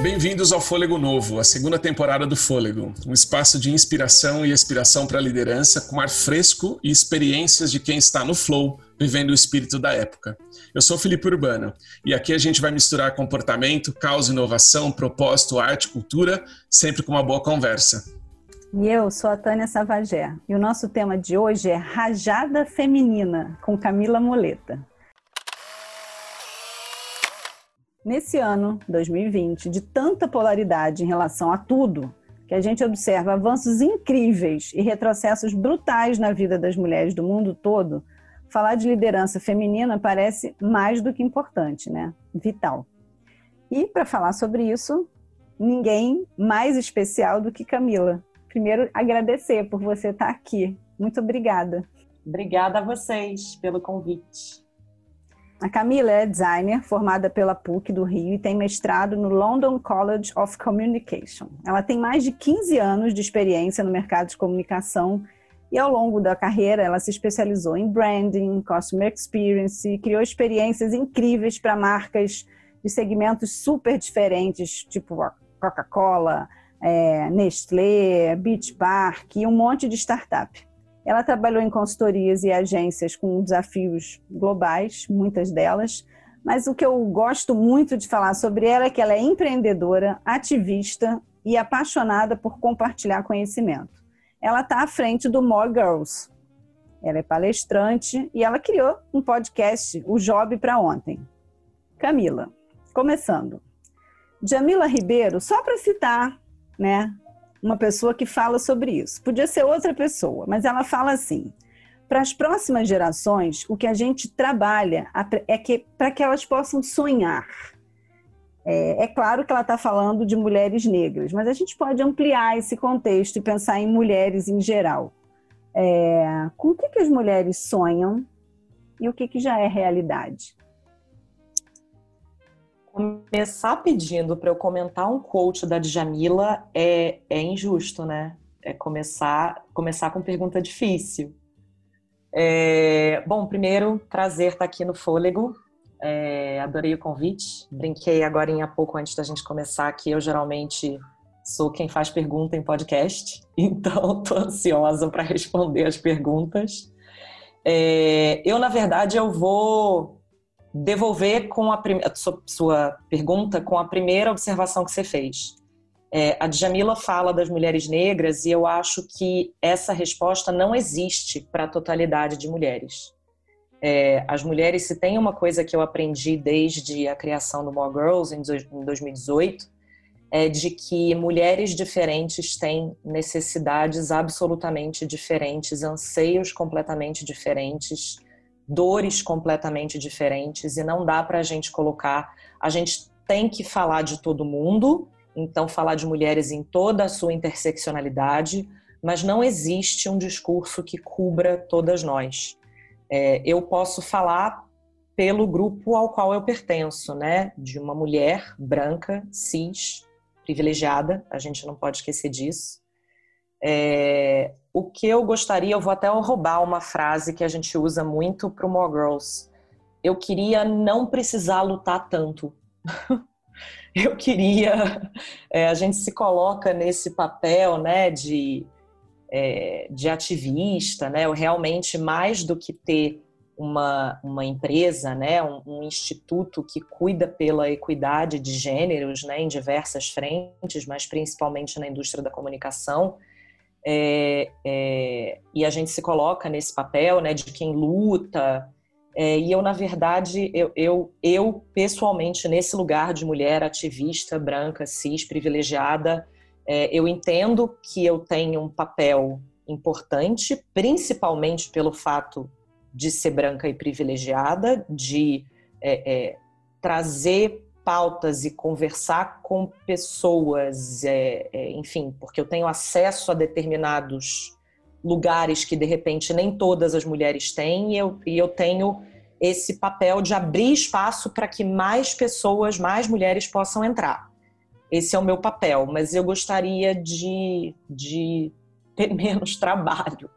Bem-vindos ao Fôlego Novo, a segunda temporada do Fôlego, um espaço de inspiração e aspiração para a liderança com ar fresco e experiências de quem está no flow, vivendo o espírito da época. Eu sou Felipe Urbano e aqui a gente vai misturar comportamento, causa, inovação, propósito, arte, cultura, sempre com uma boa conversa. E eu sou a Tânia Savagé e o nosso tema de hoje é Rajada Feminina, com Camila Moleta. Nesse ano, 2020, de tanta polaridade em relação a tudo, que a gente observa avanços incríveis e retrocessos brutais na vida das mulheres do mundo todo, falar de liderança feminina parece mais do que importante, né? Vital. E para falar sobre isso, ninguém mais especial do que Camila. Primeiro, agradecer por você estar aqui. Muito obrigada. Obrigada a vocês pelo convite. A Camila é designer formada pela PUC do Rio e tem mestrado no London College of Communication. Ela tem mais de 15 anos de experiência no mercado de comunicação e ao longo da carreira ela se especializou em branding, customer experience e criou experiências incríveis para marcas de segmentos super diferentes, tipo Coca-Cola, é, Nestlé, Beach Park e um monte de startup. Ela trabalhou em consultorias e agências com desafios globais, muitas delas, mas o que eu gosto muito de falar sobre ela é que ela é empreendedora, ativista e apaixonada por compartilhar conhecimento. Ela está à frente do More Girls. Ela é palestrante e ela criou um podcast, o Job para Ontem. Camila, começando. Jamila Ribeiro, só para citar, né, uma pessoa que fala sobre isso. Podia ser outra pessoa, mas ela fala assim: para as próximas gerações, o que a gente trabalha é que para que elas possam sonhar. É, é claro que ela está falando de mulheres negras, mas a gente pode ampliar esse contexto e pensar em mulheres em geral. É, com o que, que as mulheres sonham e o que, que já é realidade? Começar pedindo para eu comentar um quote da Djamila é, é injusto, né? É começar, começar com pergunta difícil. É, bom, primeiro, prazer estar aqui no Fôlego. É, adorei o convite. Brinquei agora em pouco antes da gente começar que eu geralmente sou quem faz pergunta em podcast, então estou ansiosa para responder as perguntas. É, eu, na verdade, eu vou devolver com a sua, sua pergunta com a primeira observação que você fez. É, a Djamila fala das mulheres negras e eu acho que essa resposta não existe para a totalidade de mulheres. É, as mulheres, se tem uma coisa que eu aprendi desde a criação do More Girls em 2018, é de que mulheres diferentes têm necessidades absolutamente diferentes, anseios completamente diferentes, dores completamente diferentes e não dá para a gente colocar. A gente tem que falar de todo mundo, então falar de mulheres em toda a sua interseccionalidade, mas não existe um discurso que cubra todas nós. É, eu posso falar pelo grupo ao qual eu pertenço, né? De uma mulher branca, cis, privilegiada, a gente não pode esquecer disso. É, o que eu gostaria, eu vou até roubar uma frase que a gente usa muito para o More Girls. Eu queria não precisar lutar tanto. eu queria. É, a gente se coloca nesse papel né, de, é, de ativista, né? Eu realmente, mais do que ter uma, uma empresa, né, um, um, instituto que cuida pela equidade de gêneros né, em diversas frentes, mas principalmente na indústria da comunicação é, é, e a gente se coloca nesse papel né, de quem luta. É, e eu, na verdade, eu, eu, eu, pessoalmente, nesse lugar de mulher ativista, branca, cis, privilegiada, é, eu entendo que eu tenho um papel importante, principalmente pelo fato de ser branca e privilegiada, de é, é, trazer pautas e conversar com pessoas, é, é, enfim, porque eu tenho acesso a determinados lugares que de repente nem todas as mulheres têm, e eu, e eu tenho esse papel de abrir espaço para que mais pessoas, mais mulheres possam entrar. Esse é o meu papel, mas eu gostaria de, de ter menos trabalho.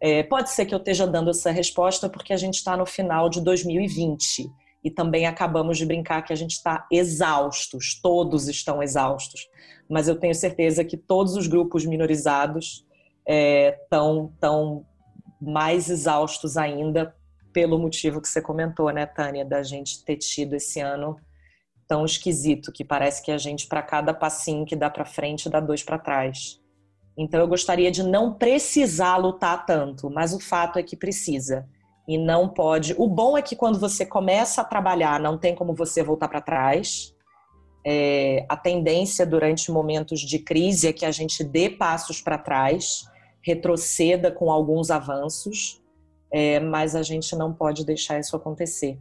É, pode ser que eu esteja dando essa resposta porque a gente está no final de 2020 e também acabamos de brincar que a gente está exaustos, todos estão exaustos. Mas eu tenho certeza que todos os grupos minorizados estão é, tão mais exaustos ainda pelo motivo que você comentou, né, Tânia, da gente ter tido esse ano tão esquisito que parece que a gente para cada passinho que dá para frente dá dois para trás. Então eu gostaria de não precisar lutar tanto, mas o fato é que precisa e não pode. O bom é que quando você começa a trabalhar, não tem como você voltar para trás. É, a tendência durante momentos de crise é que a gente dê passos para trás, retroceda com alguns avanços, é, mas a gente não pode deixar isso acontecer.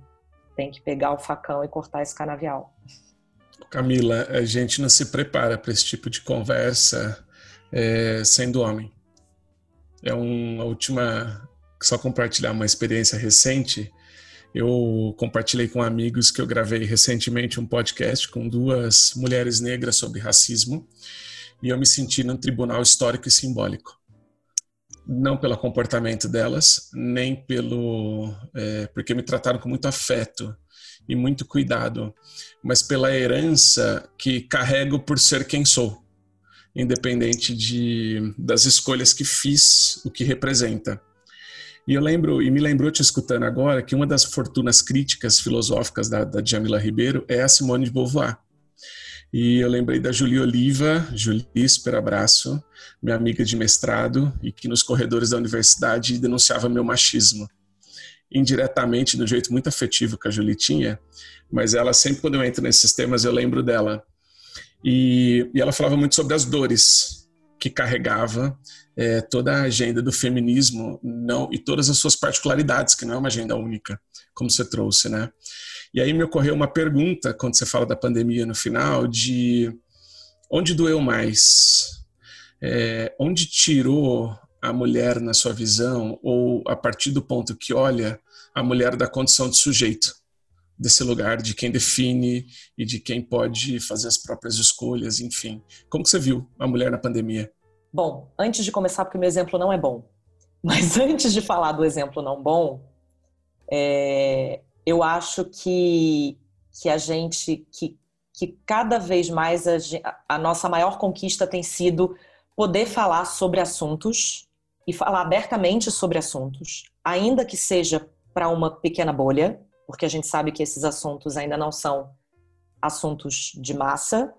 Tem que pegar o facão e cortar esse canavial. Camila, a gente não se prepara para esse tipo de conversa é, sendo homem. É uma última só compartilhar uma experiência recente. Eu compartilhei com amigos que eu gravei recentemente um podcast com duas mulheres negras sobre racismo e eu me senti num tribunal histórico e simbólico. Não pelo comportamento delas, nem pelo. É, porque me trataram com muito afeto e muito cuidado, mas pela herança que carrego por ser quem sou, independente de, das escolhas que fiz, o que representa. E eu lembro, e me lembrou te escutando agora, que uma das fortunas críticas filosóficas da, da Jamila Ribeiro é a Simone de Beauvoir. E eu lembrei da Julie Oliva, Julie, super abraço, minha amiga de mestrado, e que nos corredores da universidade denunciava meu machismo. Indiretamente, um jeito muito afetivo que a Julie tinha, mas ela sempre, quando eu entro nesses temas, eu lembro dela. E, e ela falava muito sobre as dores que carregava é, toda a agenda do feminismo não e todas as suas particularidades, que não é uma agenda única, como você trouxe, né? E aí me ocorreu uma pergunta quando você fala da pandemia no final, de onde doeu mais? É, onde tirou a mulher na sua visão, ou a partir do ponto que olha a mulher da condição de sujeito? Desse lugar de quem define e de quem pode fazer as próprias escolhas, enfim. Como que você viu a mulher na pandemia? Bom, antes de começar, porque meu exemplo não é bom, mas antes de falar do exemplo não bom, é, eu acho que, que a gente, que, que cada vez mais a, a nossa maior conquista tem sido poder falar sobre assuntos e falar abertamente sobre assuntos, ainda que seja para uma pequena bolha, porque a gente sabe que esses assuntos ainda não são assuntos de massa,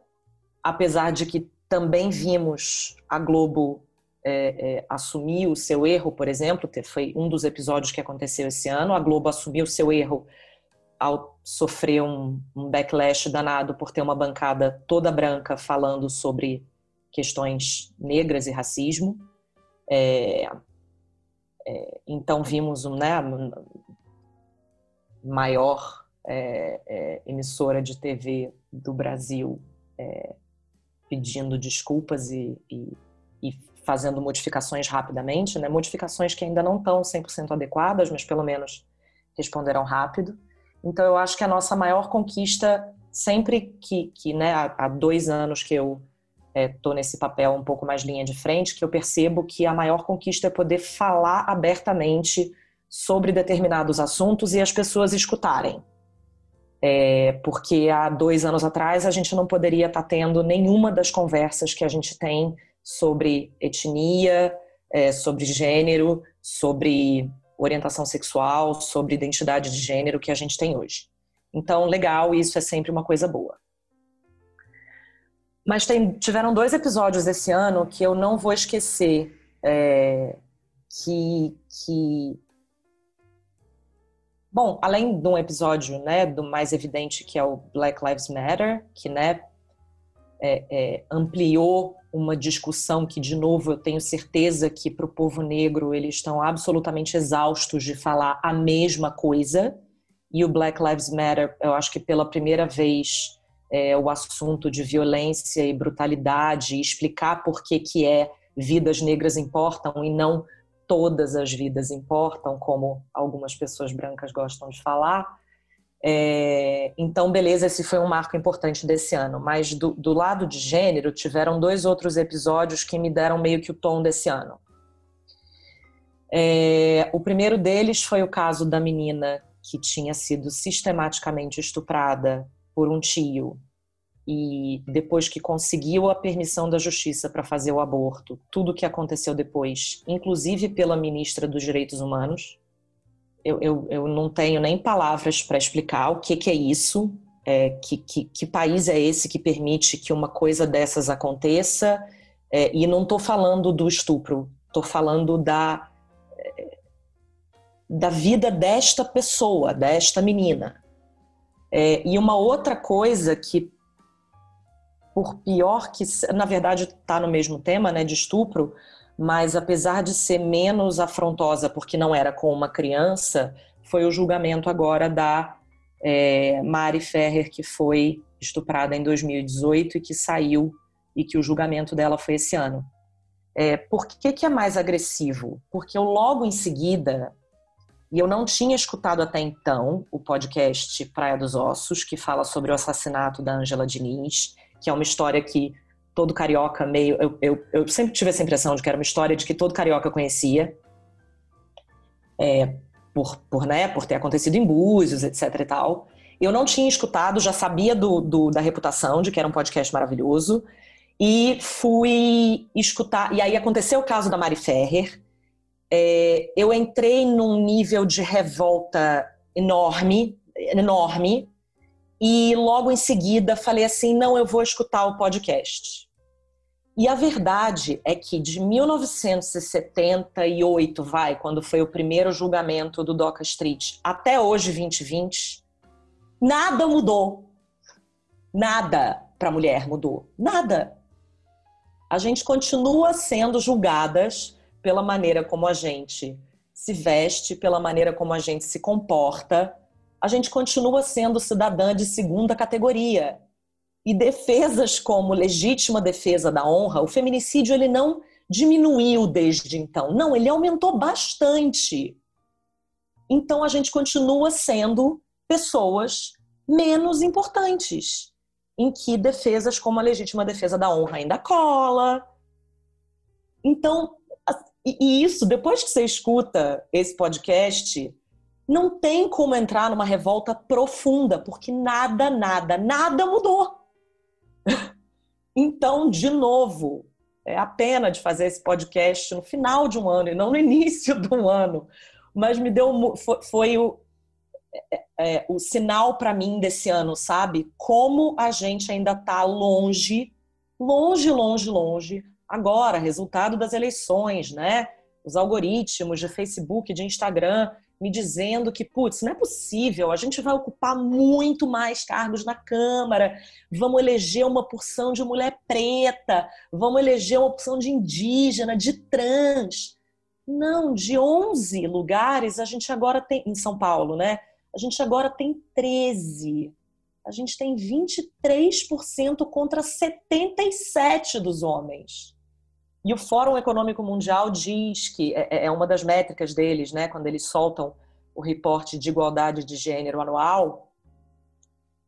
apesar de que também vimos a Globo é, é, assumir o seu erro, por exemplo, foi um dos episódios que aconteceu esse ano. A Globo assumiu o seu erro ao sofrer um, um backlash danado por ter uma bancada toda branca falando sobre questões negras e racismo. É, é, então vimos um, né, maior é, é, emissora de TV do Brasil é, pedindo desculpas e, e, e fazendo modificações rapidamente, né? modificações que ainda não estão 100% adequadas, mas pelo menos responderam rápido. Então, eu acho que a nossa maior conquista, sempre que, que né, há, dois anos que eu estou é, nesse papel um pouco mais linha de frente, que eu percebo que a maior conquista é poder falar abertamente sobre determinados assuntos e as pessoas escutarem é, porque há dois anos atrás a gente não poderia estar tendo nenhuma das conversas que a gente tem sobre etnia, é, sobre gênero, sobre orientação sexual, sobre identidade de gênero que a gente tem hoje. Então, legal, isso é sempre uma coisa boa. Mas tem, tiveram dois episódios esse ano que eu não vou esquecer, é, que, que Bom, além de um episódio, né, do mais evidente que é o Black Lives Matter, que, né, é, é, ampliou uma discussão que, de novo, eu tenho certeza que para o povo negro eles estão absolutamente exaustos de falar a mesma coisa. E o Black Lives Matter, eu acho que pela primeira vez é, o assunto de violência e brutalidade, explicar por que, que é vidas negras importam e não todas as vidas importam, como algumas pessoas brancas gostam de falar. É, então, beleza, esse foi um marco importante desse ano. Mas do, do, lado de gênero, tiveram dois outros episódios que me deram meio que o tom desse ano. É, o primeiro deles foi o caso da menina que tinha sido sistematicamente estuprada por um tio e depois que conseguiu a permissão da justiça para fazer o aborto, tudo o que aconteceu depois, inclusive pela ministra dos Direitos Humanos, eu, eu, eu não tenho nem palavras para explicar o que, que é isso, é, que, que, que, país é esse que permite que uma coisa dessas aconteça, é, e não estou falando do estupro, estou falando da, é, da vida desta pessoa, desta menina. É, e uma outra coisa que por pior que, na verdade, está no mesmo tema, né, de estupro, mas apesar de ser menos afrontosa porque não era com uma criança, foi o julgamento agora da é, Mari Ferrer, que foi estuprada em 2018 e que saiu e que o julgamento dela foi esse ano. É, por que, que é mais agressivo? Porque eu logo em seguida, e eu não tinha escutado até então o podcast Praia dos Ossos, que fala sobre o assassinato da Angela Diniz, que é uma história que todo carioca meio. Eu, eu, eu sempre tive essa impressão de que era uma história de que todo carioca conhecia. É, por, por, né, por ter acontecido em Búzios, etc e tal. Eu não tinha escutado, já sabia do, do, da reputação, de que era um podcast maravilhoso, e fui escutar. E aí aconteceu o caso da Mari Ferrer. É, eu entrei num nível de revolta enorme, enorme, e logo em seguida falei assim: não, eu vou escutar o podcast. E a verdade é que de 1978, vai, quando foi o primeiro julgamento do Doca Street, até hoje, 2020, nada mudou. Nada para a mulher mudou. Nada. A gente continua sendo julgadas pela maneira como a gente se veste, pela maneira como a gente se comporta, a gente continua sendo cidadã de segunda categoria. E defesas como legítima defesa da honra, o feminicídio ele não diminuiu desde então. Não, ele aumentou bastante. Então a gente continua sendo pessoas menos importantes, em que defesas como a legítima defesa da honra ainda cola. Então, e isso, depois que você escuta esse podcast, não tem como entrar numa revolta profunda, porque nada, nada, nada mudou. então, de novo, é a pena de fazer esse podcast no final de um ano e não no início do ano, mas me deu foi, foi o, é, é, o sinal para mim desse ano, sabe? Como a gente ainda está longe, longe, longe, longe. Agora, resultado das eleições, né? Os algoritmos de Facebook, de Instagram me dizendo que, putz, não é possível, a gente vai ocupar muito mais cargos na Câmara, vamos eleger uma porção de mulher preta, vamos eleger uma porção de indígena, de trans. Não, de 11 lugares a gente agora tem, em São Paulo, né? A gente agora tem 13. A gente tem 23% contra 77% dos homens. E o Fórum Econômico Mundial diz que é, é, é uma das métricas deles, né, quando eles soltam o reporte de igualdade de gênero anual,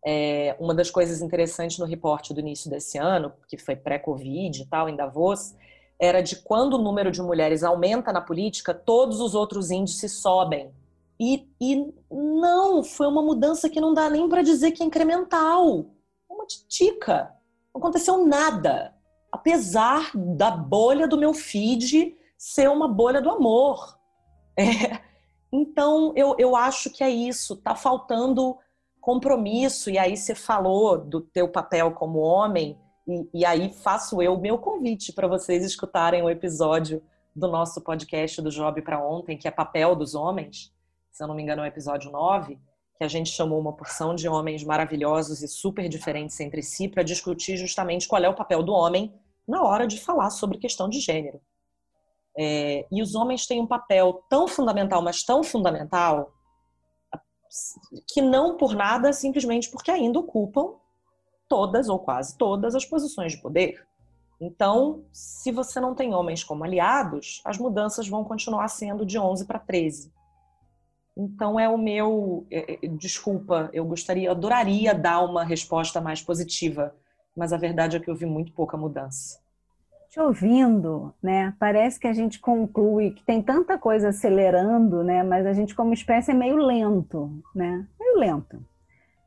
é, uma das coisas interessantes no reporte do início desse ano, que foi pré-Covid e tal, em Davos, era de quando o número de mulheres aumenta na política, todos os outros índices sobem. E, e não, foi uma mudança que não dá nem para dizer que é incremental. Uma titica. Não aconteceu nada apesar da bolha do meu feed ser uma bolha do amor. É. Então, eu, eu acho que é isso, tá faltando compromisso, e aí você falou do teu papel como homem, e, e aí faço eu o meu convite para vocês escutarem o episódio do nosso podcast do Job para Ontem, que é Papel dos Homens, se eu não me engano é o episódio 9, que a gente chamou uma porção de homens maravilhosos e super diferentes entre si para discutir justamente qual é o papel do homem na hora de falar sobre questão de gênero. É, e os homens têm um papel tão fundamental, mas tão fundamental, que não por nada, simplesmente porque ainda ocupam todas ou quase todas as posições de poder. Então, se você não tem homens como aliados, as mudanças vão continuar sendo de 11 para 13. Então é o meu, é, é, desculpa, eu gostaria, adoraria dar uma resposta mais positiva mas a verdade é que eu vi muito pouca mudança. Te ouvindo, né, parece que a gente conclui que tem tanta coisa acelerando, né, mas a gente como espécie é meio lento, né, meio lento.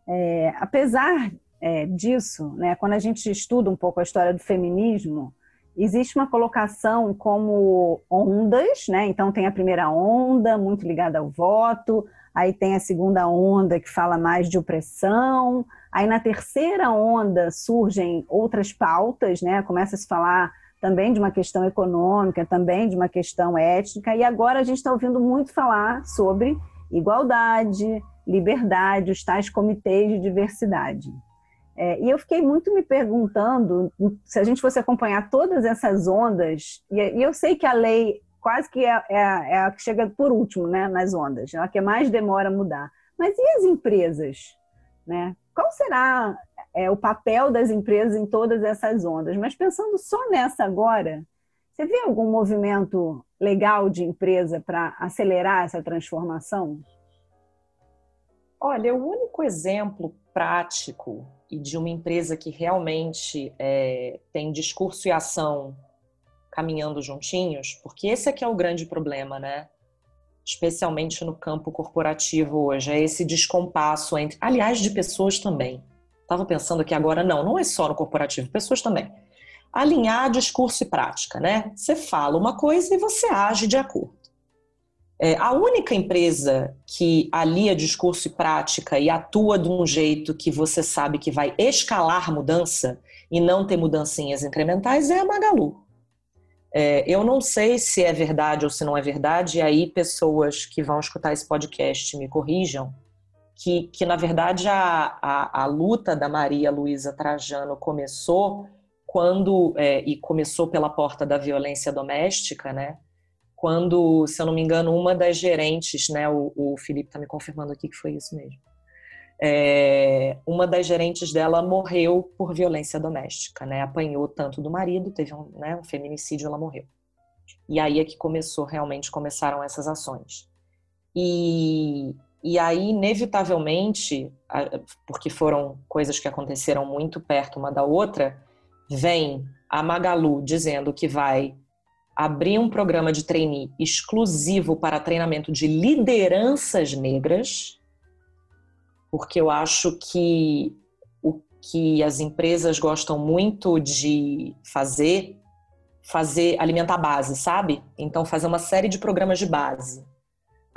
É, apesar é, disso, né, quando a gente estuda um pouco a história do feminismo, existe uma colocação como ondas, né? Então tem a primeira onda, muito ligada ao voto, aí tem a segunda onda que fala mais de opressão, aí na terceira onda surgem outras pautas, né? Começa a se falar também de uma questão econômica, também de uma questão étnica, e agora a gente está ouvindo muito falar sobre igualdade, liberdade, os tais comitês de diversidade. É, e eu fiquei muito me perguntando se a gente fosse acompanhar todas essas ondas, e, e eu sei que a lei quase que é, é, é, a que chega por último né, nas ondas, é a que mais demora a mudar. Mas e as empresas? Né? Qual será é, o papel das empresas em todas essas ondas. Mas pensando só nessa agora, você vê algum movimento legal de empresa para acelerar essa transformação? Olha, o único exemplo prático e de uma empresa que realmente é, tem discurso e ação caminhando juntinhos, porque esse é que é o grande problema, né? Especialmente no campo corporativo hoje, é esse descompasso entre, aliás, de pessoas também. Estava pensando aqui agora, não, não é só no corporativo, pessoas também. Alinhar discurso e prática, né? Você fala uma coisa e você age de acordo. É, a única empresa que alia discurso e prática e atua de um jeito que você sabe que vai escalar mudança e não ter mudancinhas incrementais é a Magalu. É, eu não sei se é verdade ou se não é verdade, e aí pessoas que vão escutar esse podcast me corrijam, que, que na verdade a, a, a luta da Maria Luísa Trajano começou quando, é, e começou pela porta da violência doméstica, né? Quando, se eu não me engano, uma das gerentes, né? O, o Felipe está me confirmando aqui que foi isso mesmo. É, uma das gerentes dela morreu por violência doméstica, né? Apanhou tanto do marido, teve um, né, um feminicídio, ela morreu. E aí é que começou, realmente começaram essas ações. E, e aí, inevitavelmente, porque foram coisas que aconteceram muito perto uma da outra, vem a Magalu dizendo que vai abrir um programa de trainee exclusivo para treinamento de lideranças negras, porque eu acho que o que as empresas gostam muito de fazer, fazer alimentar a base, sabe? Então fazer uma série de programas de base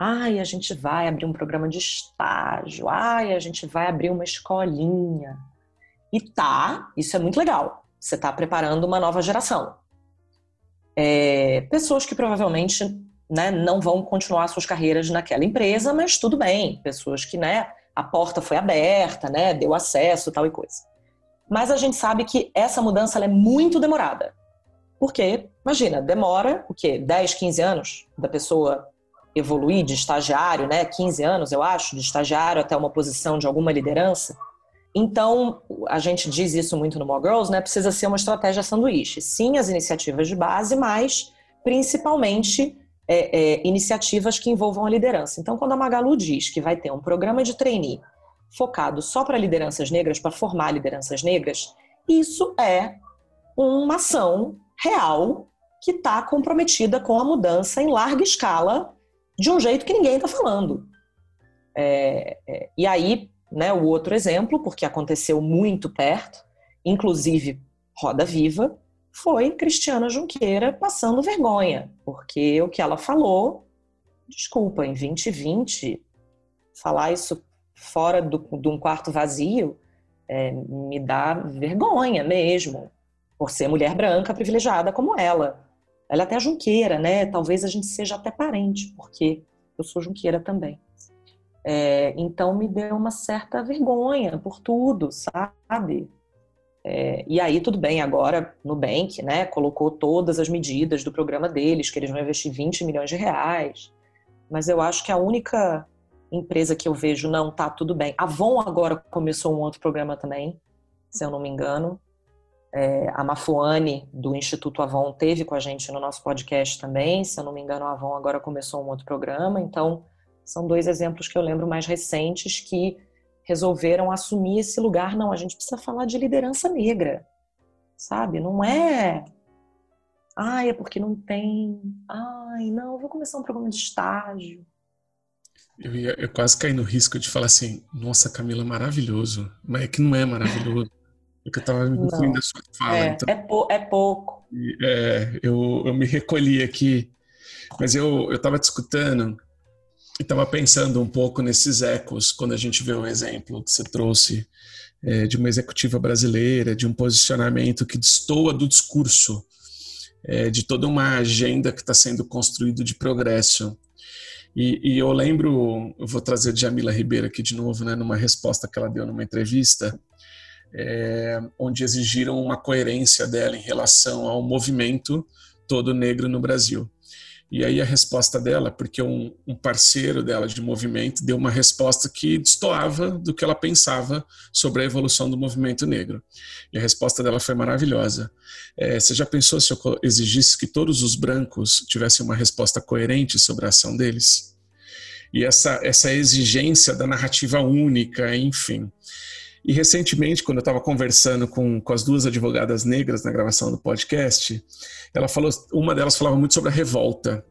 Ai, a gente vai abrir um programa de estágio. Ai, a gente vai abrir uma escolinha. E tá, isso é muito legal. Você está preparando uma nova geração. É, pessoas que provavelmente né, não vão continuar suas carreiras naquela empresa, mas tudo bem. Pessoas que né, a porta foi aberta, né, deu acesso, tal e coisa. Mas a gente sabe que essa mudança é muito demorada. Porque, imagina, demora o quê? 10, 15 anos da pessoa evoluir de estagiário, né, 15 anos, eu acho, de estagiário até uma posição de alguma liderança. Então, a gente diz isso muito no More Girls, né? Precisa ser uma estratégia sanduíche. Sim, as iniciativas de base, mas principalmente é, é, iniciativas que envolvam a liderança. Então, quando a Magalu diz que vai ter um programa de trainee focado só para lideranças negras, para formar lideranças negras, isso é uma ação real que está comprometida com a mudança em larga escala de um jeito que ninguém está falando. É, é, e aí, né, o outro exemplo, porque aconteceu muito perto, inclusive Roda Viva, foi Cristiana Junqueira passando vergonha, porque o que ela falou, desculpa, em 2020, falar isso fora do, de um quarto vazio é, me dá vergonha mesmo, por ser mulher branca privilegiada como ela. Ela é até junqueira, né? Talvez a gente seja até parente, porque eu sou junqueira também. É, então me deu uma certa vergonha por tudo, sabe? É, e aí tudo bem, agora Nubank, né, colocou todas as medidas do programa deles, que eles vão investir 20 milhões de reais. Mas eu acho que a única empresa que eu vejo não tá tudo bem. A Avon agora começou um outro programa também, se eu não me engano, é, a Mafuane, do Instituto Avon, teve com a gente no nosso podcast também. Se eu não me engano, a Avon agora começou um outro programa. Então, são dois exemplos que eu lembro mais recentes que resolveram assumir esse lugar. Não, a gente precisa falar de liderança negra, sabe? Não é Ai, é porque não tem. Ai, não, vou começar um programa de estágio. Eu, ia, eu quase caí no risco de falar assim, nossa, Camila, maravilhoso. Mas é que não é maravilhoso. Porque eu estava me concluindo a sua fala. É, então, é, é pouco. É, eu, eu me recolhi aqui, mas eu estava discutindo estava pensando um pouco nesses ecos quando a gente vê o exemplo que você trouxe é, de uma executiva brasileira, de um posicionamento que destoa do discurso, é, de toda uma agenda que está sendo construída de progresso. E, e, eu lembro, eu vou trazer Jamila Ribeiro aqui de novo, né, numa resposta que ela deu numa entrevista, é, onde exigiram uma coerência dela em relação ao movimento todo negro no Brasil. E aí a resposta dela, porque um, um, parceiro dela de movimento deu uma resposta que destoava do que ela pensava sobre a evolução do movimento negro. E a resposta dela foi maravilhosa. É, você já pensou se eu exigisse que todos os brancos tivessem uma resposta coerente sobre a ação deles? E essa, essa exigência da narrativa única, enfim. E recentemente, quando eu estava conversando com, com as duas advogadas negras na gravação do podcast, ela falou, uma delas falava muito sobre a revolta.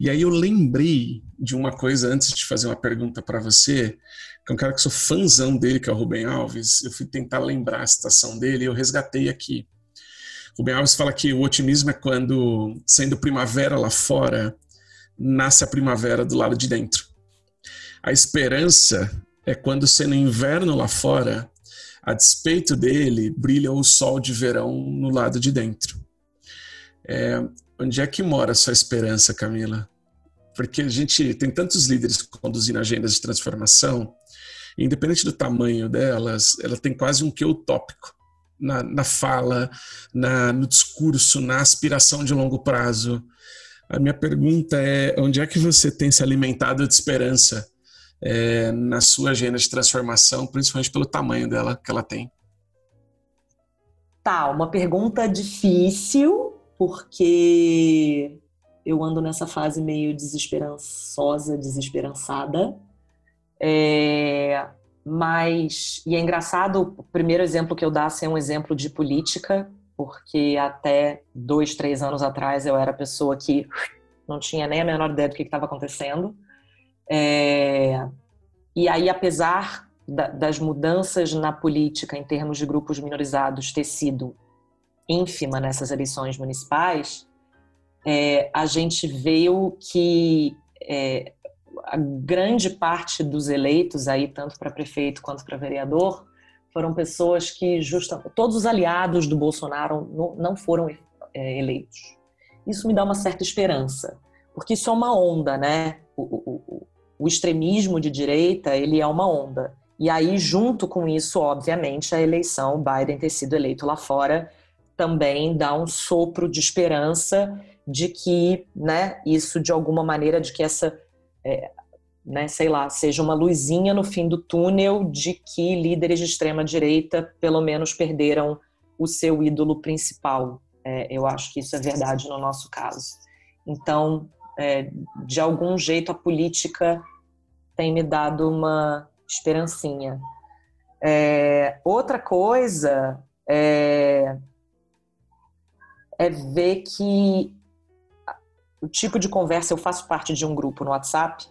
E aí eu lembrei de uma coisa antes de fazer uma pergunta para você, que é um cara que sou fãzão dele, que é o Rubem Alves. Eu fui tentar lembrar a citação dele e eu resgatei aqui. Rubem Alves fala que o otimismo é quando, sendo primavera lá fora, nasce a primavera do lado de dentro. A esperança é quando, sendo inverno lá fora, a despeito dele, brilha o sol de verão no lado de dentro. É, onde é que mora a sua esperança, Camila? Porque a gente tem tantos líderes conduzindo agendas de transformação, e independente do tamanho delas, ela tem quase um que utópico na, na fala, na, no discurso, na aspiração de longo prazo. A minha pergunta é: onde é que você tem se alimentado de esperança é, na sua agenda de transformação, principalmente pelo tamanho dela que ela tem? Tá, uma pergunta difícil, porque eu ando nessa fase meio desesperançosa, desesperançada. É, mas, e é engraçado, o primeiro exemplo que eu dou é um exemplo de política, porque até dois, três anos atrás eu era pessoa que não tinha nem a menor ideia do que estava acontecendo. É, e aí, apesar da, das mudanças na política em termos de grupos minorizados ter sido ínfima nessas eleições municipais, é, a gente viu que é, a grande parte dos eleitos aí, tanto para prefeito quanto para vereador, foram pessoas que justamente todos os aliados do Bolsonaro não, não foram é, eleitos. Isso me dá uma certa esperança, porque isso é uma onda, né? O, o, o extremismo de direita ele é uma onda. E aí, junto com isso, obviamente, a eleição, o Biden ter sido eleito lá fora, também dá um sopro de esperança de que, né, isso de alguma maneira, de que essa, é, né, sei lá, seja uma luzinha no fim do túnel de que líderes de extrema direita, pelo menos, perderam o seu ídolo principal. É, eu acho que isso é verdade no nosso caso. Então, é, de algum jeito a política tem me dado uma esperancinha. É, outra coisa é, é ver que o tipo de conversa, eu faço parte de um grupo no WhatsApp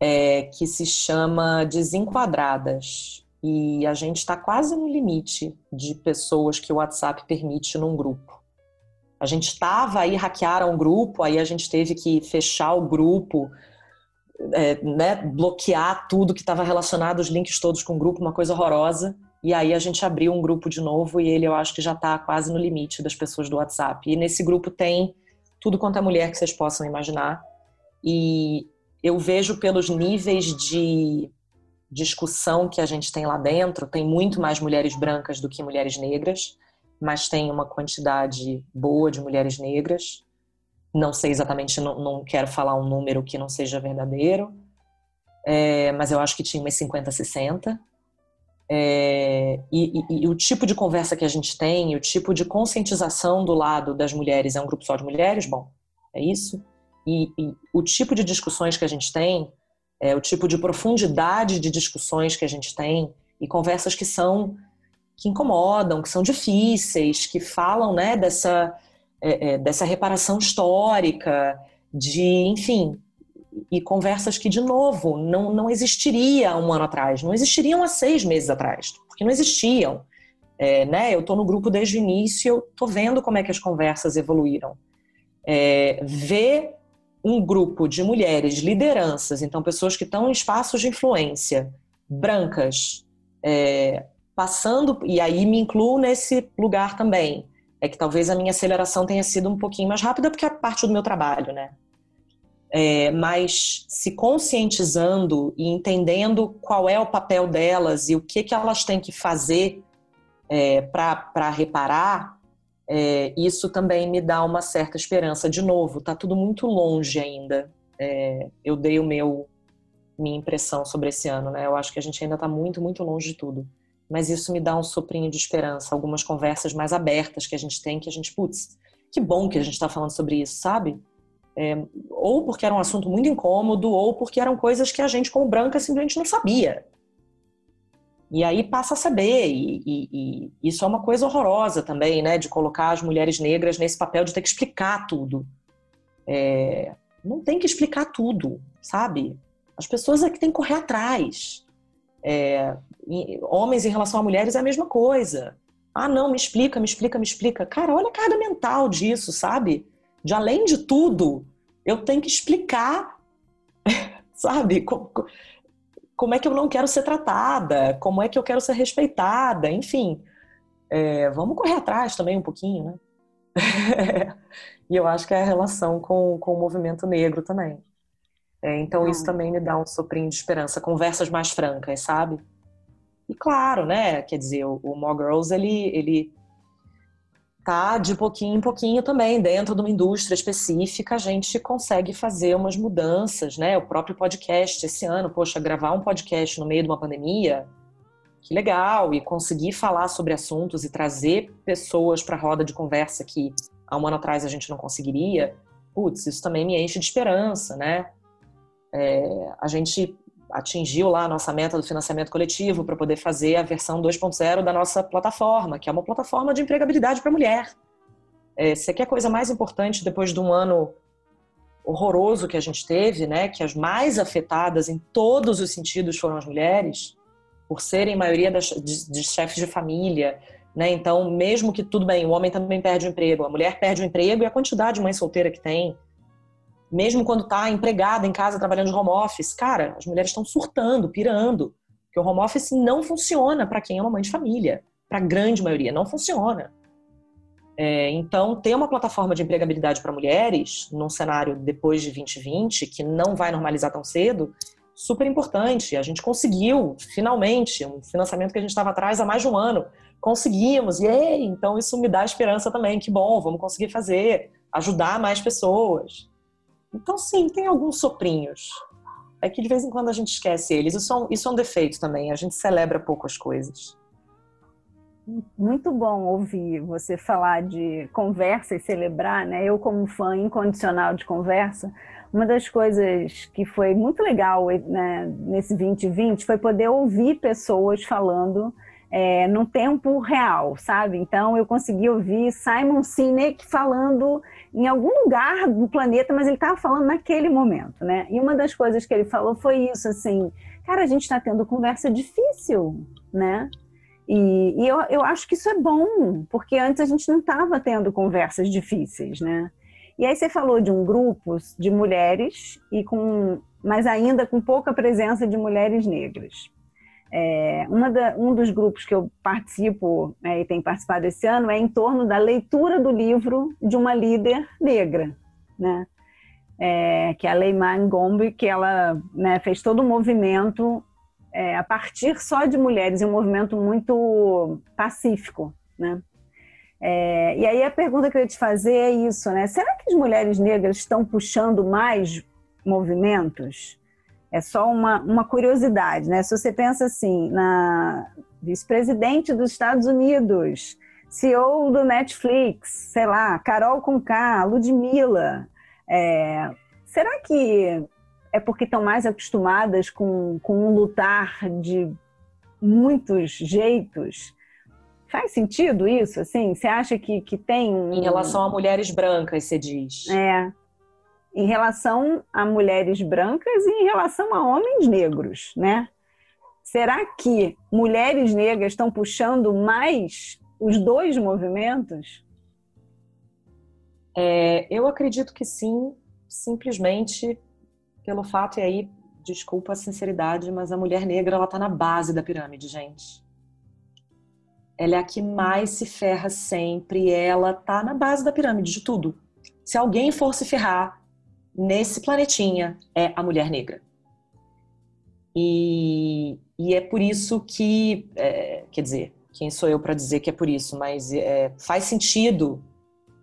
é, que se chama Desenquadradas. E a gente está quase no limite de pessoas que o WhatsApp permite num grupo. A gente estava aí, hackearam o grupo, aí a gente teve que fechar o grupo, é, né, bloquear tudo que estava relacionado, os links todos com o grupo, uma coisa horrorosa. E aí a gente abriu um grupo de novo e ele eu acho que já está quase no limite das pessoas do WhatsApp. E nesse grupo tem tudo quanto é mulher que vocês possam imaginar. E eu vejo pelos níveis de discussão que a gente tem lá dentro, tem muito mais mulheres brancas do que mulheres negras mas tem uma quantidade boa de mulheres negras. Não sei exatamente, não, não quero falar um número que não seja verdadeiro, é, mas eu acho que tinha umas 50, 60. É, e, e, e, o tipo de conversa que a gente tem, o tipo de conscientização do lado das mulheres, é um grupo só de mulheres? Bom, é isso. E, e o tipo de discussões que a gente tem, é, o tipo de profundidade de discussões que a gente tem, e conversas que são que incomodam, que são difíceis, que falam né, dessa, é, é, dessa reparação histórica, de, enfim, e conversas que, de novo, não, não existiria um ano atrás, não existiriam há seis meses atrás, porque não existiam. É, né? Eu estou no grupo desde o início, eu estou vendo como é que as conversas evoluíram. É, ver um grupo de mulheres lideranças, então pessoas que estão em espaços de influência, brancas, é, passando, e aí me incluo nesse lugar também, é que talvez a minha aceleração tenha sido um pouquinho mais rápida, porque é parte do meu trabalho, né? É, mas se conscientizando e entendendo qual é o papel delas e o que, que elas têm que fazer é, para reparar, é, isso também me dá uma certa esperança. De novo, está tudo muito longe ainda. É, eu dei o meu minha impressão sobre esse ano, né? Eu acho que a gente ainda está muito, muito longe de tudo. Mas isso me dá um soprinho de esperança, algumas conversas mais abertas que a gente tem, que a gente, putz, que bom que a gente está falando sobre isso, sabe? É, ou porque era um assunto muito incômodo, ou porque eram coisas que a gente, como branca, simplesmente não sabia. E aí passa a saber, e, e, e, isso é uma coisa horrorosa também, né? De colocar as mulheres negras nesse papel de ter que explicar tudo. É, não tem que explicar tudo, sabe? As pessoas é que têm que correr atrás. É, homens em relação a mulheres é a mesma coisa. Ah, não, me explica, me explica, me explica. Cara, olha a carga mental disso, sabe? de além de tudo, eu tenho que explicar, sabe? Como, como, é que eu não quero ser tratada, como é que eu quero ser respeitada, enfim. É, vamos correr atrás também um pouquinho, né? e eu acho que é a relação com, com o movimento negro também. É, então, isso também me dá um soprinho de esperança. Conversas mais francas, sabe? E claro, né? Quer dizer, o, o More Girls, ele, ele tá de pouquinho em pouquinho também, dentro de uma indústria específica, a gente consegue fazer umas mudanças, né? O próprio podcast esse ano, poxa, gravar um podcast no meio de uma pandemia, que legal, e conseguir falar sobre assuntos e trazer pessoas para a roda de conversa que há um ano atrás a gente não conseguiria, putz, isso também me enche de esperança, né? É, a gente atingiu lá a nossa meta do financiamento coletivo para poder fazer a versão 2.0 da nossa plataforma, que é uma plataforma de empregabilidade para mulher. É, você quer coisa mais importante depois de um ano horroroso que a gente teve, né? Que as mais afetadas em todos os sentidos foram as mulheres, por serem maioria das, de, de chefes de família, né? Então, mesmo que tudo bem, o homem também perde o emprego, a mulher perde o emprego e a quantidade de mãe solteira que tem, mesmo quando está empregada em casa trabalhando de home office, cara, as mulheres estão surtando, pirando, porque o home office não funciona para quem é uma mãe de família, para a grande maioria, não funciona. É, então, ter uma plataforma de empregabilidade para mulheres, num cenário depois de 2020, que não vai normalizar tão cedo, super importante. A gente conseguiu, finalmente, um financiamento que a gente estava atrás há mais de um ano. Conseguimos, e então isso me dá esperança também. Que bom, vamos conseguir fazer, ajudar mais pessoas. Então, sim, tem alguns soprinhos. É que de vez em quando a gente esquece eles. Isso é um, isso é um defeito também. A gente celebra pouco as coisas. Muito bom ouvir você falar de conversa e celebrar, né? Eu, como fã incondicional de conversa, uma das coisas que foi muito legal né, nesse 2020 foi poder ouvir pessoas falando é, no tempo real, sabe? Então eu consegui ouvir Simon Sinek falando em algum lugar do planeta, mas ele estava falando naquele momento, né? E uma das coisas que ele falou foi isso, assim, cara, a gente está tendo conversa difícil, né? E, e eu, eu acho que isso é bom, porque antes a gente não estava tendo conversas difíceis, né? E aí você falou de um grupo de mulheres e com, mas ainda com pouca presença de mulheres negras. É, da, um dos grupos que eu participo né, e tenho participado esse ano é em torno da leitura do livro de uma líder negra, né? É, que é a Leimah Ngombe, que ela né, fez todo um movimento é, a partir só de mulheres, um movimento muito pacífico, né? É, e aí a pergunta que eu ia te fazer é isso, né? Será que as mulheres negras estão puxando mais movimentos? É só uma, uma curiosidade, né? Se você pensa assim, na vice-presidente dos Estados Unidos, CEO do Netflix, sei lá, Carol Conká, Ludmilla, é, será que é porque estão mais acostumadas com, com um lutar de muitos jeitos? Faz sentido isso? Assim, você acha que, que tem. Em relação a mulheres brancas, você diz. É. Em relação a mulheres brancas e em relação a homens negros, né? Será que mulheres negras estão puxando mais os dois movimentos? É, eu acredito que sim, simplesmente pelo fato, e aí, desculpa a sinceridade, mas a mulher negra ela está na base da pirâmide, gente ela é a que mais se ferra sempre, ela tá na base da pirâmide de tudo. Se alguém for se ferrar nesse planetinha, é a mulher negra. E, e é por isso que, é, quer dizer, quem sou eu para dizer que é por isso, mas é, faz sentido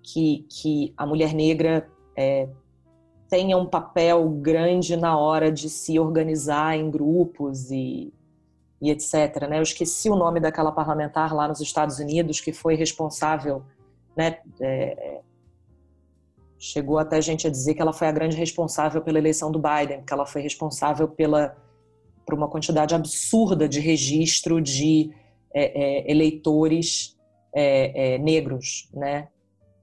que, que a mulher negra é, tenha um papel grande na hora de se organizar em grupos e, e etc. Né? Eu esqueci o nome daquela parlamentar lá nos Estados Unidos que foi responsável, né? É, chegou até a gente a dizer que ela foi a grande responsável pela eleição do Biden, que ela foi responsável pela por uma quantidade absurda de registro de é, é, eleitores é, é, negros, né?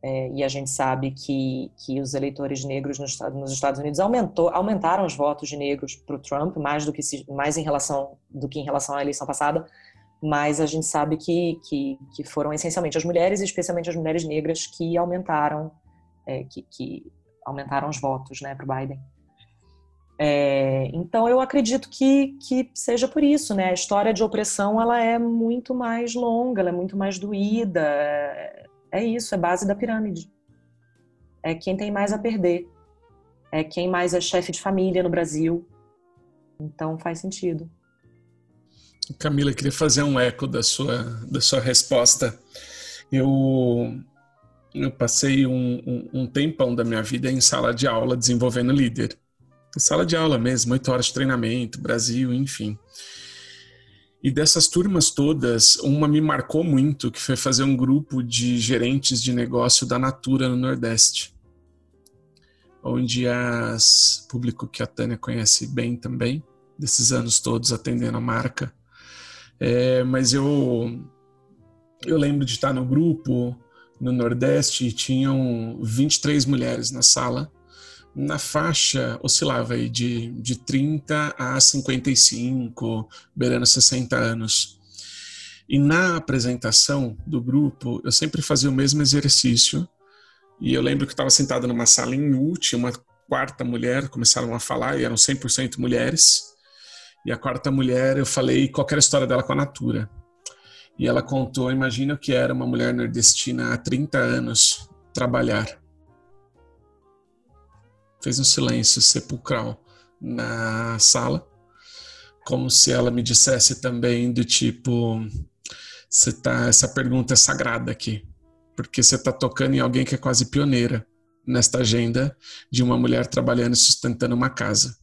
É, e a gente sabe que, que os eleitores negros nos, nos Estados Unidos aumentou, aumentaram os votos de negros para o Trump mais do que se, mais em relação do que em relação à eleição passada, mas a gente sabe que, que, que foram essencialmente as mulheres, especialmente as mulheres negras, que aumentaram é, que, que, aumentaram os votos, né, para o Biden. É, então eu acredito que, que seja por isso, né? A história de opressão ela é muito mais longa, ela é muito mais doída é isso, é base da pirâmide. É quem tem mais a perder. É quem mais é chefe de família no Brasil. Então faz sentido. Camila, queria fazer um eco da sua, da sua resposta. Eu, eu passei um, um, um tempão da minha vida em sala de aula desenvolvendo líder. Sala de aula mesmo, oito horas de treinamento, Brasil, enfim. E dessas turmas todas, uma me marcou muito, que foi fazer um grupo de gerentes de negócio da Natura no Nordeste. Onde as público que a Tânia conhece bem também, desses anos todos atendendo a marca. É, mas eu eu lembro de estar no grupo no Nordeste e tinham 23 mulheres na sala na faixa oscilava aí de, de 30 a 55, beirando 60 anos. E na apresentação do grupo, eu sempre fazia o mesmo exercício. E eu lembro que estava sentado numa sala em uma quarta mulher, começaram a falar, e eram 100% mulheres. E a quarta mulher, eu falei qual era a história dela com a Natura. E ela contou, imagina o que era uma mulher nordestina há 30 anos trabalhar fez um silêncio sepulcral na sala, como se ela me dissesse também do tipo, você tá, essa pergunta é sagrada aqui, porque você está tocando em alguém que é quase pioneira nesta agenda de uma mulher trabalhando e sustentando uma casa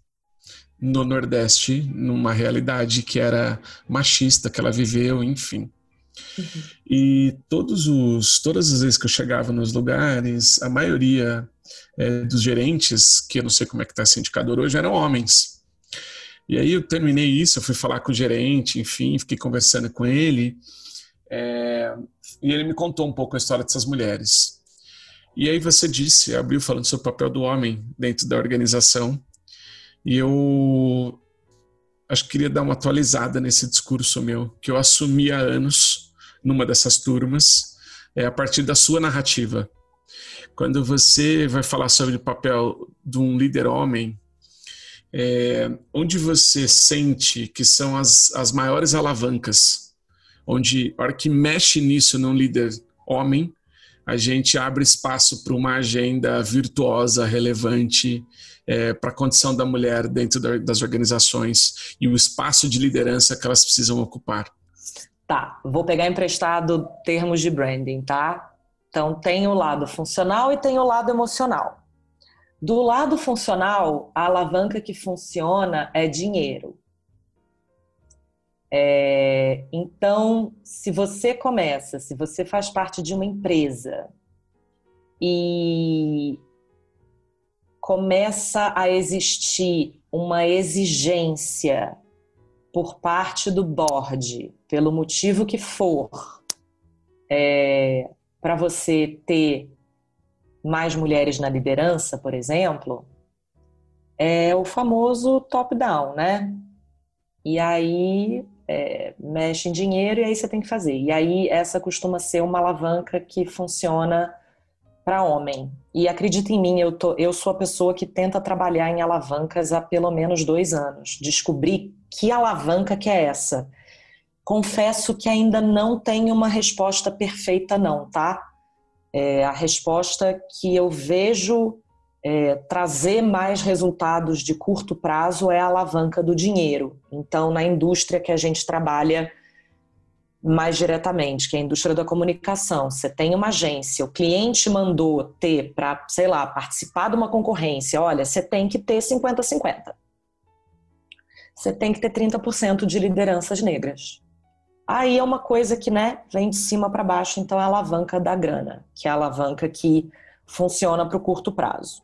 no Nordeste, numa realidade que era machista, que ela viveu, enfim. Uhum. E todos os, todas as vezes que eu chegava nos lugares, a maioria é, dos gerentes, que eu não sei como é que está esse indicador hoje, eram homens. E aí eu terminei isso, eu fui falar com o gerente, enfim, fiquei conversando com ele, é, e ele me contou um pouco a história dessas mulheres. E aí você disse, abriu falando sobre o papel do homem dentro da organização, e eu acho que queria dar uma atualizada nesse discurso meu, que eu assumi há anos numa dessas turmas, é, a partir da sua narrativa. Quando você vai falar sobre o papel de um líder homem, é, onde você sente que são as, as maiores alavancas, onde a hora que mexe nisso num líder homem, a gente abre espaço para uma agenda virtuosa, relevante é, para a condição da mulher dentro da, das organizações e o espaço de liderança que elas precisam ocupar. Tá, vou pegar emprestado termos de branding, tá? Então, tem o lado funcional e tem o lado emocional. Do lado funcional, a alavanca que funciona é dinheiro. É, então, se você começa, se você faz parte de uma empresa e começa a existir uma exigência por parte do board, pelo motivo que for, é, para você ter mais mulheres na liderança, por exemplo, é o famoso top-down, né? E aí é, mexe em dinheiro e aí você tem que fazer. E aí essa costuma ser uma alavanca que funciona para homem. E acredita em mim, eu, tô, eu sou a pessoa que tenta trabalhar em alavancas há pelo menos dois anos. Descobri que alavanca que é essa. Confesso que ainda não tenho uma resposta perfeita, não, tá? É, a resposta que eu vejo é, trazer mais resultados de curto prazo é a alavanca do dinheiro. Então, na indústria que a gente trabalha mais diretamente, que é a indústria da comunicação, você tem uma agência, o cliente mandou ter para, sei lá, participar de uma concorrência, olha, você tem que ter 50-50. Você tem que ter 30% de lideranças negras. Aí é uma coisa que, né, vem de cima para baixo, então é a alavanca da grana, que é a alavanca que funciona para o curto prazo.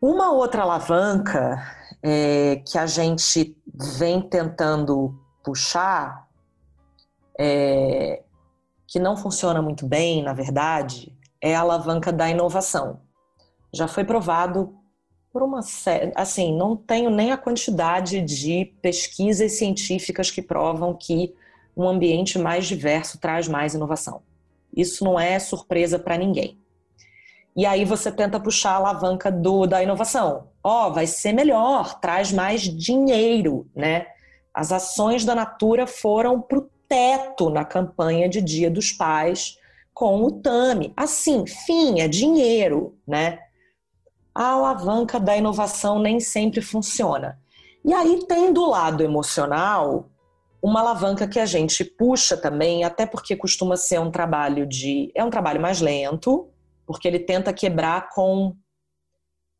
Uma outra alavanca é, que a gente vem tentando puxar, é, que não funciona muito bem, na verdade, é a alavanca da inovação. Já foi provado por uma série, assim, não tenho nem a quantidade de pesquisas científicas que provam que um ambiente mais diverso traz mais inovação. Isso não é surpresa para ninguém. E aí você tenta puxar a alavanca do, da inovação. Ó, oh, vai ser melhor, traz mais dinheiro, né? As ações da Natura foram pro teto na campanha de Dia dos Pais com o TAMI. Assim, fim, é dinheiro, né? A alavanca da inovação nem sempre funciona. E aí tem do lado emocional uma alavanca que a gente puxa também, até porque costuma ser um trabalho de. É um trabalho mais lento, porque ele tenta quebrar com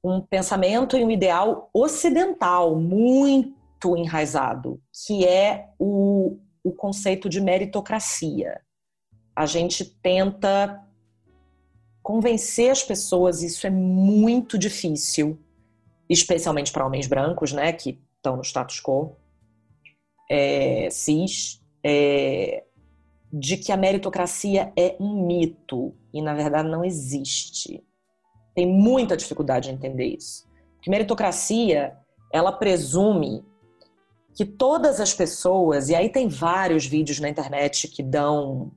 um pensamento e um ideal ocidental muito enraizado, que é o, o conceito de meritocracia. A gente tenta convencer as pessoas, isso é muito difícil, especialmente para homens brancos, né, que estão no status quo, é, cis, é, de que a meritocracia é um mito e na verdade não existe. Tem muita dificuldade de entender isso. Que meritocracia, ela presume que todas as pessoas, e aí tem vários vídeos na internet que dão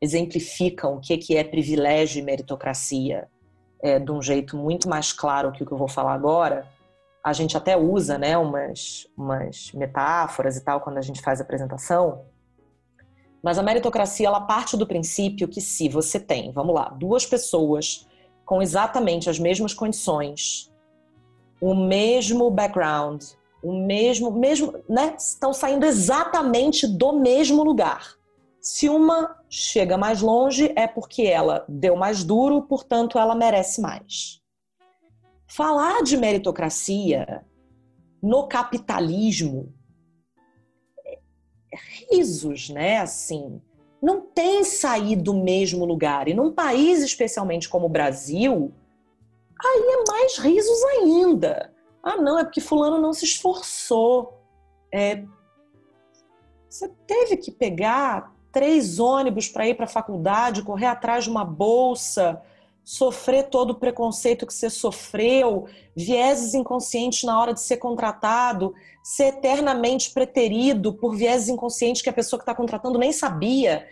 exemplificam o que é privilégio e meritocracia é, de um jeito muito mais claro que o que eu vou falar agora. A gente até usa né, umas, umas metáforas e tal quando a gente faz a apresentação. Mas a meritocracia ela parte do princípio que se você tem, vamos lá, duas pessoas com exatamente as mesmas condições, o mesmo background, o mesmo, mesmo, né, estão saindo exatamente do mesmo lugar. Se uma chega mais longe, é porque ela deu mais duro, portanto, ela merece mais. Falar de meritocracia no capitalismo é risos, né? Assim, não tem sair do mesmo lugar. E num país, especialmente como o Brasil, aí é mais risos ainda. Ah, não, é porque fulano não se esforçou. É, você teve que pegar três ônibus para ir para a faculdade, correr atrás de uma bolsa, sofrer todo o preconceito que você sofreu, vieses inconscientes na hora de ser contratado, ser eternamente preterido por vieses inconscientes que a pessoa que está contratando nem sabia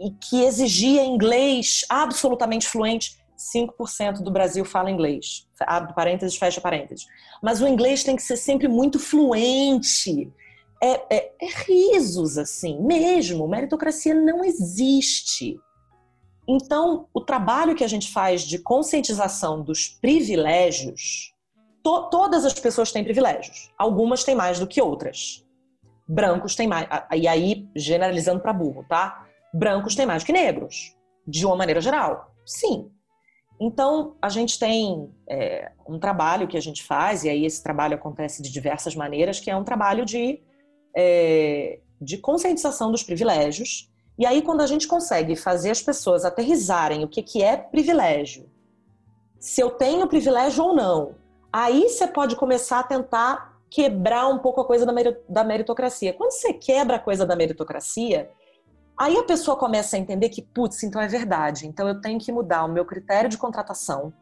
e que exigia inglês absolutamente fluente. 5% do Brasil fala inglês. Abre parênteses, fecha parênteses. Mas o inglês tem que ser sempre muito fluente é, é, é risos, assim, mesmo. Meritocracia não existe. Então, o trabalho que a gente faz de conscientização dos privilégios, to, todas as pessoas têm privilégios. Algumas têm mais do que outras. Brancos têm mais. E aí, generalizando para burro, tá? Brancos têm mais que negros, de uma maneira geral. Sim. Então, a gente tem é, um trabalho que a gente faz, e aí esse trabalho acontece de diversas maneiras, que é um trabalho de é, de conscientização dos privilégios. E aí, quando a gente consegue fazer as pessoas aterrizarem o que, que é privilégio, se eu tenho privilégio ou não, aí você pode começar a tentar quebrar um pouco a coisa da meritocracia. Quando você quebra a coisa da meritocracia, Aí a pessoa começa a entender que, putz, então é verdade. Então eu tenho que mudar o meu critério de contratação,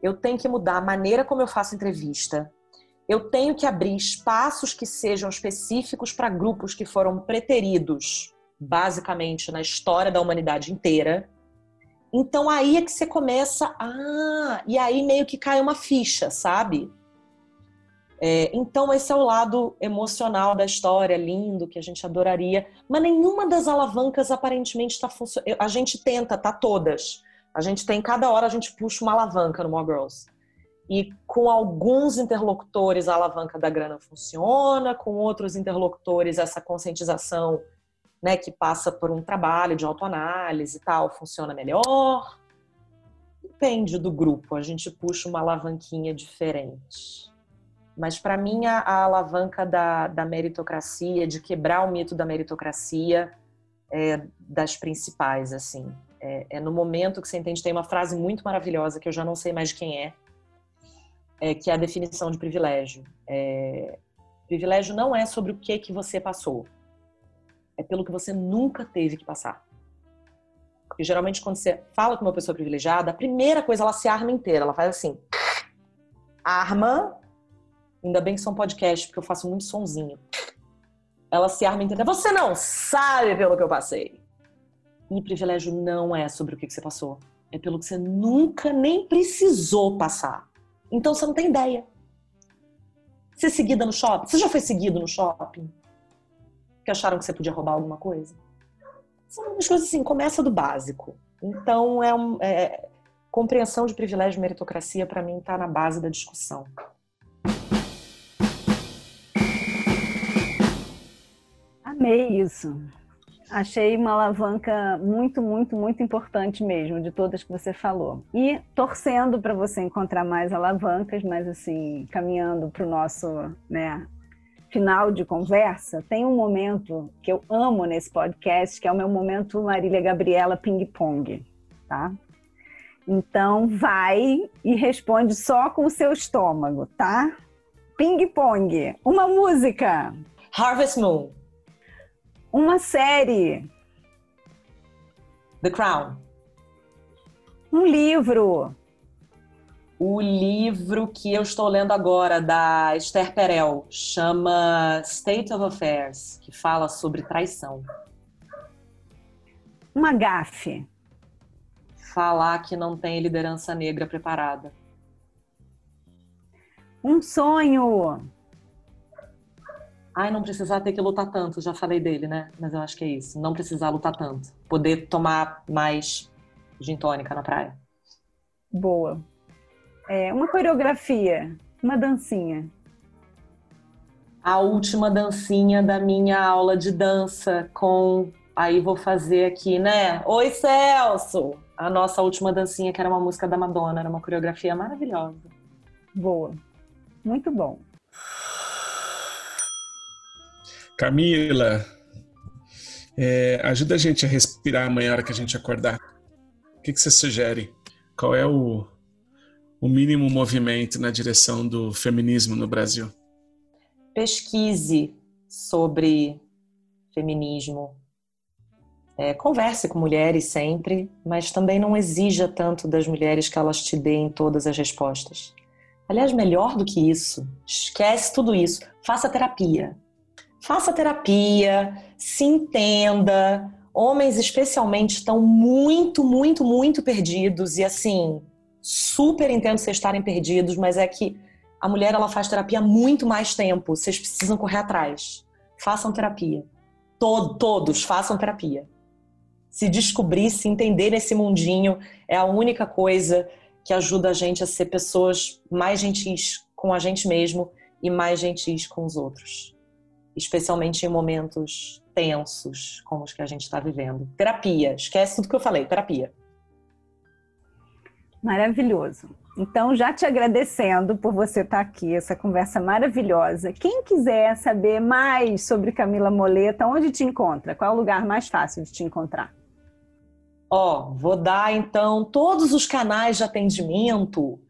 eu tenho que mudar a maneira como eu faço entrevista, eu tenho que abrir espaços que sejam específicos para grupos que foram preteridos, basicamente, na história da humanidade inteira. Então aí é que você começa, ah, e aí meio que cai uma ficha, sabe? É, então, esse é o lado emocional da história, lindo, que a gente adoraria. Mas nenhuma das alavancas aparentemente está funcionando. A gente tenta, tá todas. A gente tem, cada hora a gente puxa uma alavanca no More Girls. E com alguns interlocutores a alavanca da grana funciona, com outros interlocutores essa conscientização, né, que passa por um trabalho de autoanálise e tal, funciona melhor. Depende do grupo, a gente puxa uma alavanquinha diferente. Mas para mim a, a, alavanca da, da meritocracia, de quebrar o mito da meritocracia, é das principais, assim. É, é, no momento que você entende, tem uma frase muito maravilhosa que eu já não sei mais de quem é, é que é a definição de privilégio. É, privilégio não é sobre o que que você passou, é pelo que você nunca teve que passar. Porque geralmente quando você fala com uma pessoa privilegiada, a primeira coisa ela se arma inteira, ela faz assim, arma Ainda bem que são podcast, porque eu faço muito sonzinho. Ela se arma entender. Você não sabe pelo que eu passei. E privilégio não é sobre o que você passou. É pelo que você nunca nem precisou passar. Então você não tem ideia. Ser seguida no shopping. Você já foi seguido no shopping? Que acharam que você podia roubar alguma coisa? São umas coisas assim, começa do básico. Então é, um, é compreensão de privilégio e meritocracia para mim está na base da discussão. Amei isso. Achei uma alavanca muito, muito, muito importante mesmo, de todas que você falou. E torcendo para você encontrar mais alavancas, mas assim, caminhando para o nosso né, final de conversa, tem um momento que eu amo nesse podcast, que é o meu momento Marília Gabriela Ping Pong, tá? Então vai e responde só com o seu estômago, tá? Ping Pong. Uma música. Harvest Moon. Uma série. The Crown. Um livro. O livro que eu estou lendo agora, da Esther Perel, chama State of Affairs, que fala sobre traição. Uma gafe. Falar que não tem liderança negra preparada. Um sonho. Ai, não precisar ter que lutar tanto, já falei dele, né? Mas eu acho que é isso. Não precisar lutar tanto. Poder tomar mais gin tônica na praia. Boa. É, uma coreografia, uma dancinha. A última dancinha da minha aula de dança com. Aí vou fazer aqui, né? Oi, Celso! A nossa última dancinha, que era uma música da Madonna, era uma coreografia maravilhosa. Boa. Muito bom. Camila, é, ajuda a gente a respirar amanhã, hora que a gente acordar. O que, que você sugere? Qual é o, o mínimo movimento na direção do feminismo no Brasil? Pesquise sobre feminismo. É, converse com mulheres sempre, mas também não exija tanto das mulheres que elas te deem todas as respostas. Aliás, melhor do que isso, esquece tudo isso. Faça terapia faça terapia, se entenda. Homens, especialmente, estão muito, muito, muito perdidos e assim, super entendo vocês estarem perdidos, mas é que a mulher ela faz terapia há muito mais tempo. Vocês precisam correr atrás. Façam terapia. Todo, todos façam terapia. Se descobrir, se entender nesse mundinho é a única coisa que ajuda a gente a ser pessoas mais gentis com a gente mesmo e mais gentis com os outros especialmente em momentos tensos como os que a gente está vivendo. Terapia, esquece tudo que eu falei, terapia. Maravilhoso. Então, já te agradecendo por você estar aqui, essa conversa maravilhosa. Quem quiser saber mais sobre Camila Moleta, onde te encontra? Qual é o lugar mais fácil de te encontrar? Ó, oh, vou dar então todos os canais de atendimento.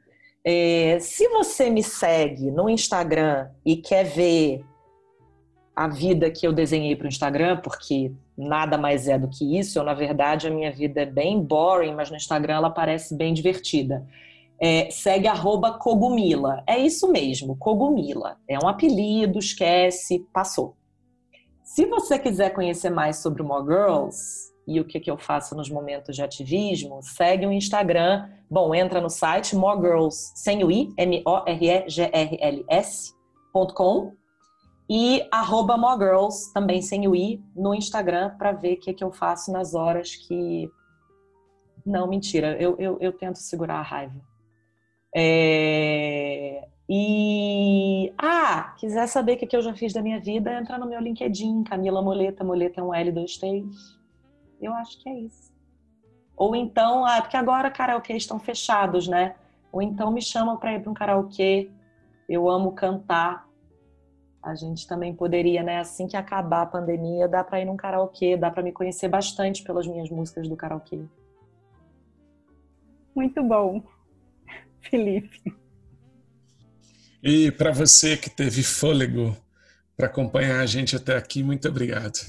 É, se você me segue no Instagram e quer ver a vida que eu desenhei para o Instagram, porque nada mais é do que isso. Eu, na verdade, a minha vida é bem boring, mas no Instagram ela parece bem divertida. É, segue arroba Cogumila. É isso mesmo, Cogumila. É um apelido, esquece, passou. Se você quiser conhecer mais sobre o More Girls e o que, que eu faço nos momentos de ativismo, segue o Instagram. Bom, entra no site More Girls, sem o i, M-O-R-E-G-R-L-S.com e arroba More Girls, também sem o i, no Instagram para ver o que, que eu faço nas horas que... Não, mentira, eu, eu, eu tento segurar a raiva. É... E ah, quiser saber o que eu já fiz da minha vida, entra no meu LinkedIn, Camila Moleta, Moleta é um L, dois T's. Eu acho que é isso. Ou então, ah, porque agora karaokê estão fechados, né? Ou então me chamam para ir para um karaokê. Eu amo cantar. A gente também poderia, né? Assim que acabar a pandemia, dá para ir num karaokê, dá para me conhecer bastante pelas minhas músicas do karaokê. Muito bom, Felipe. E para você que teve fôlego para acompanhar a gente até aqui, muito obrigado.